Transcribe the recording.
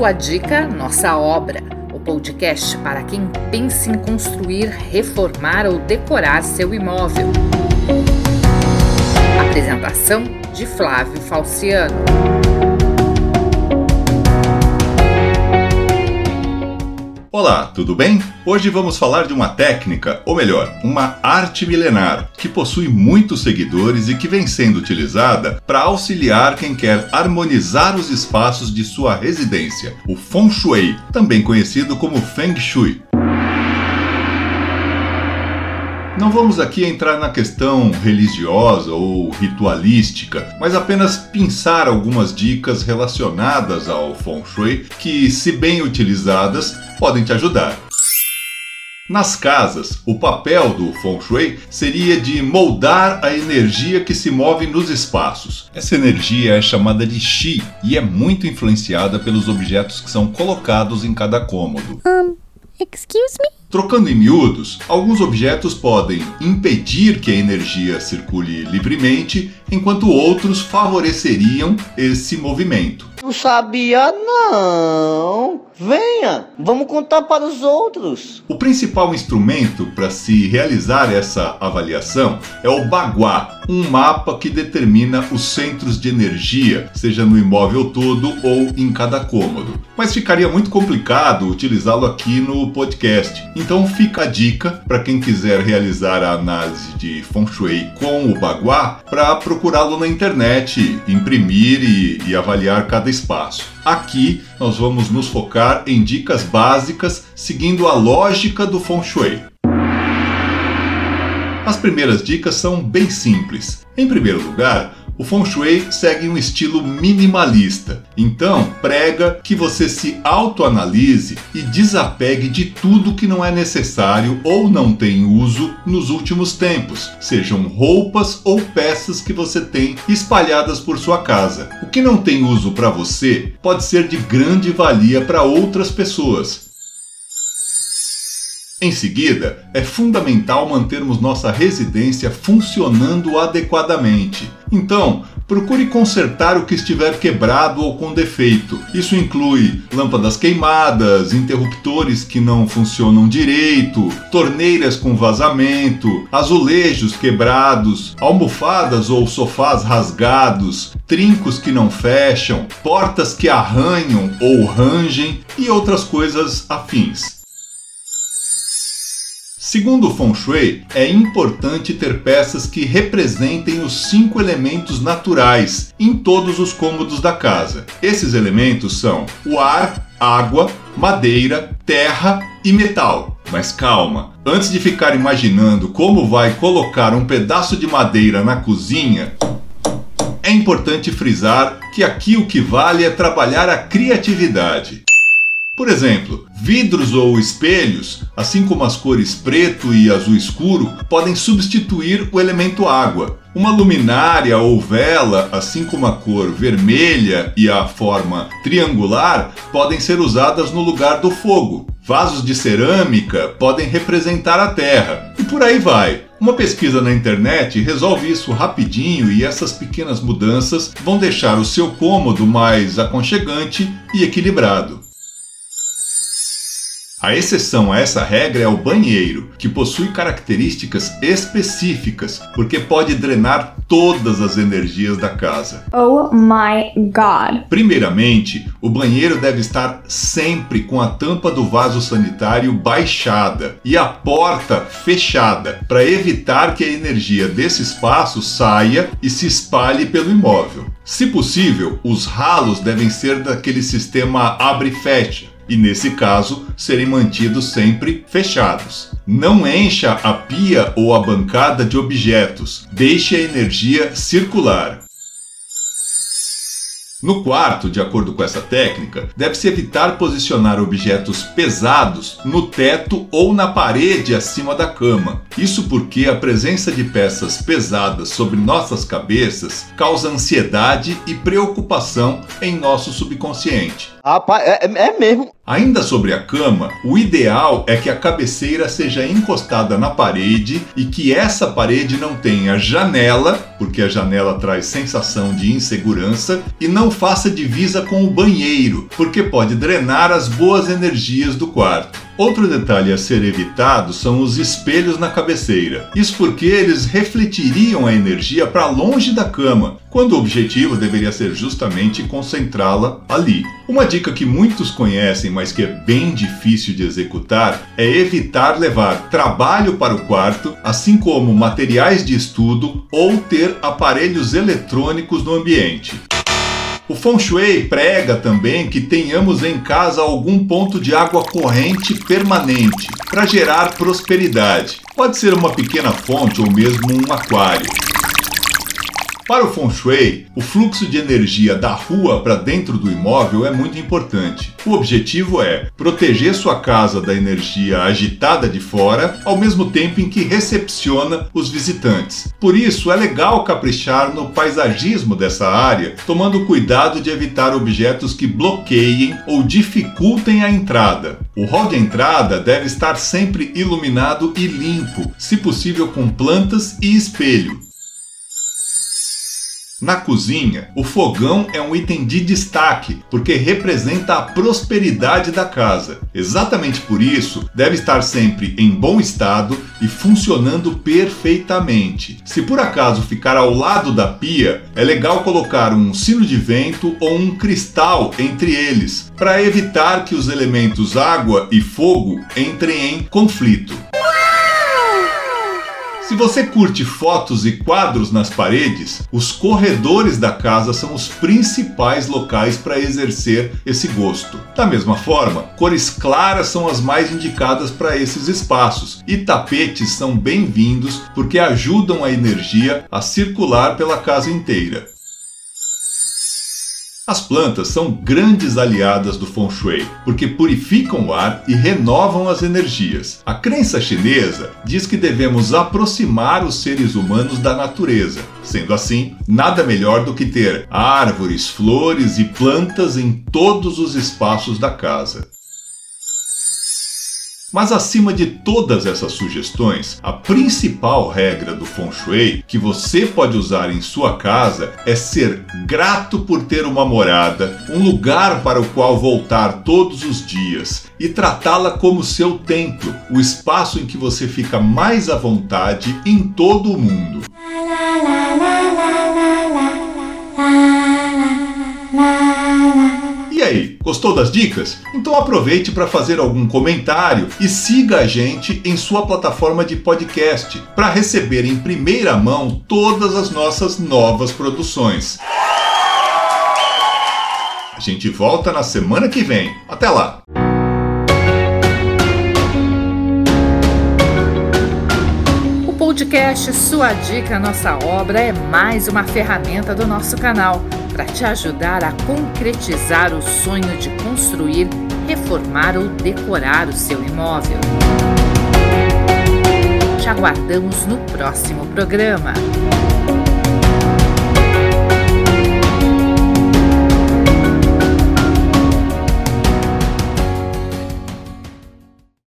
Sua dica, nossa obra. O podcast para quem pensa em construir, reformar ou decorar seu imóvel. Apresentação de Flávio Falciano. Olá, tudo bem? Hoje vamos falar de uma técnica, ou melhor, uma arte milenar, que possui muitos seguidores e que vem sendo utilizada para auxiliar quem quer harmonizar os espaços de sua residência, o Feng Shui, também conhecido como Feng Shui. Não vamos aqui entrar na questão religiosa ou ritualística, mas apenas pensar algumas dicas relacionadas ao Feng Shui que, se bem utilizadas, podem te ajudar. Nas casas, o papel do Feng Shui seria de moldar a energia que se move nos espaços. Essa energia é chamada de Qi e é muito influenciada pelos objetos que são colocados em cada cômodo. Um, excuse me? Trocando em miúdos, alguns objetos podem impedir que a energia circule livremente, enquanto outros favoreceriam esse movimento. Não sabia não. Venha, vamos contar para os outros. O principal instrumento para se realizar essa avaliação é o Bagua, um mapa que determina os centros de energia, seja no imóvel todo ou em cada cômodo. Mas ficaria muito complicado utilizá-lo aqui no podcast. Então fica a dica para quem quiser realizar a análise de Feng Shui com o Bagua para procurá-lo na internet, imprimir e, e avaliar cada espaço. Aqui nós vamos nos focar em dicas básicas seguindo a lógica do Feng Shui. As primeiras dicas são bem simples. Em primeiro lugar, o Feng Shui segue um estilo minimalista, então prega que você se autoanalise e desapegue de tudo que não é necessário ou não tem uso nos últimos tempos, sejam roupas ou peças que você tem espalhadas por sua casa. O que não tem uso para você pode ser de grande valia para outras pessoas, em seguida, é fundamental mantermos nossa residência funcionando adequadamente. Então, procure consertar o que estiver quebrado ou com defeito. Isso inclui lâmpadas queimadas, interruptores que não funcionam direito, torneiras com vazamento, azulejos quebrados, almofadas ou sofás rasgados, trincos que não fecham, portas que arranham ou rangem e outras coisas afins. Segundo o Feng Shui, é importante ter peças que representem os cinco elementos naturais em todos os cômodos da casa. Esses elementos são o ar, água, madeira, terra e metal. Mas calma, antes de ficar imaginando como vai colocar um pedaço de madeira na cozinha, é importante frisar que aqui o que vale é trabalhar a criatividade. Por exemplo, vidros ou espelhos, assim como as cores preto e azul escuro, podem substituir o elemento água. Uma luminária ou vela, assim como a cor vermelha e a forma triangular, podem ser usadas no lugar do fogo. Vasos de cerâmica podem representar a terra. E por aí vai. Uma pesquisa na internet resolve isso rapidinho e essas pequenas mudanças vão deixar o seu cômodo mais aconchegante e equilibrado. A exceção a essa regra é o banheiro, que possui características específicas, porque pode drenar todas as energias da casa. Oh my god! Primeiramente, o banheiro deve estar sempre com a tampa do vaso sanitário baixada e a porta fechada, para evitar que a energia desse espaço saia e se espalhe pelo imóvel. Se possível, os ralos devem ser daquele sistema abre-fecha e, nesse caso, serem mantidos sempre fechados. Não encha a pia ou a bancada de objetos, deixe a energia circular. No quarto, de acordo com essa técnica, deve-se evitar posicionar objetos pesados no teto ou na parede acima da cama. Isso porque a presença de peças pesadas sobre nossas cabeças causa ansiedade e preocupação em nosso subconsciente. Rapaz, é, é mesmo. Ainda sobre a cama, o ideal é que a cabeceira seja encostada na parede e que essa parede não tenha janela, porque a janela traz sensação de insegurança, e não faça divisa com o banheiro, porque pode drenar as boas energias do quarto. Outro detalhe a ser evitado são os espelhos na cabeceira. Isso porque eles refletiriam a energia para longe da cama, quando o objetivo deveria ser justamente concentrá-la ali. Uma dica que muitos conhecem, mas que é bem difícil de executar, é evitar levar trabalho para o quarto, assim como materiais de estudo ou ter aparelhos eletrônicos no ambiente. O Feng Shui prega também que tenhamos em casa algum ponto de água corrente permanente para gerar prosperidade. Pode ser uma pequena fonte ou mesmo um aquário. Para o Feng Shui, o fluxo de energia da rua para dentro do imóvel é muito importante. O objetivo é proteger sua casa da energia agitada de fora, ao mesmo tempo em que recepciona os visitantes. Por isso, é legal caprichar no paisagismo dessa área, tomando cuidado de evitar objetos que bloqueiem ou dificultem a entrada. O hall de entrada deve estar sempre iluminado e limpo, se possível com plantas e espelho. Na cozinha, o fogão é um item de destaque porque representa a prosperidade da casa. Exatamente por isso, deve estar sempre em bom estado e funcionando perfeitamente. Se por acaso ficar ao lado da pia, é legal colocar um sino de vento ou um cristal entre eles, para evitar que os elementos água e fogo entrem em conflito. Se você curte fotos e quadros nas paredes, os corredores da casa são os principais locais para exercer esse gosto. Da mesma forma, cores claras são as mais indicadas para esses espaços e tapetes são bem-vindos porque ajudam a energia a circular pela casa inteira. As plantas são grandes aliadas do Feng Shui, porque purificam o ar e renovam as energias. A crença chinesa diz que devemos aproximar os seres humanos da natureza. Sendo assim, nada melhor do que ter árvores, flores e plantas em todos os espaços da casa. Mas acima de todas essas sugestões, a principal regra do Feng Shui que você pode usar em sua casa é ser grato por ter uma morada, um lugar para o qual voltar todos os dias e tratá-la como seu templo, o espaço em que você fica mais à vontade em todo o mundo. E aí, gostou das dicas? Então aproveite para fazer algum comentário e siga a gente em sua plataforma de podcast para receber em primeira mão todas as nossas novas produções. A gente volta na semana que vem. Até lá! O podcast Sua Dica Nossa Obra é mais uma ferramenta do nosso canal para te ajudar a concretizar o sonho de construir, reformar ou decorar o seu imóvel. Te aguardamos no próximo programa.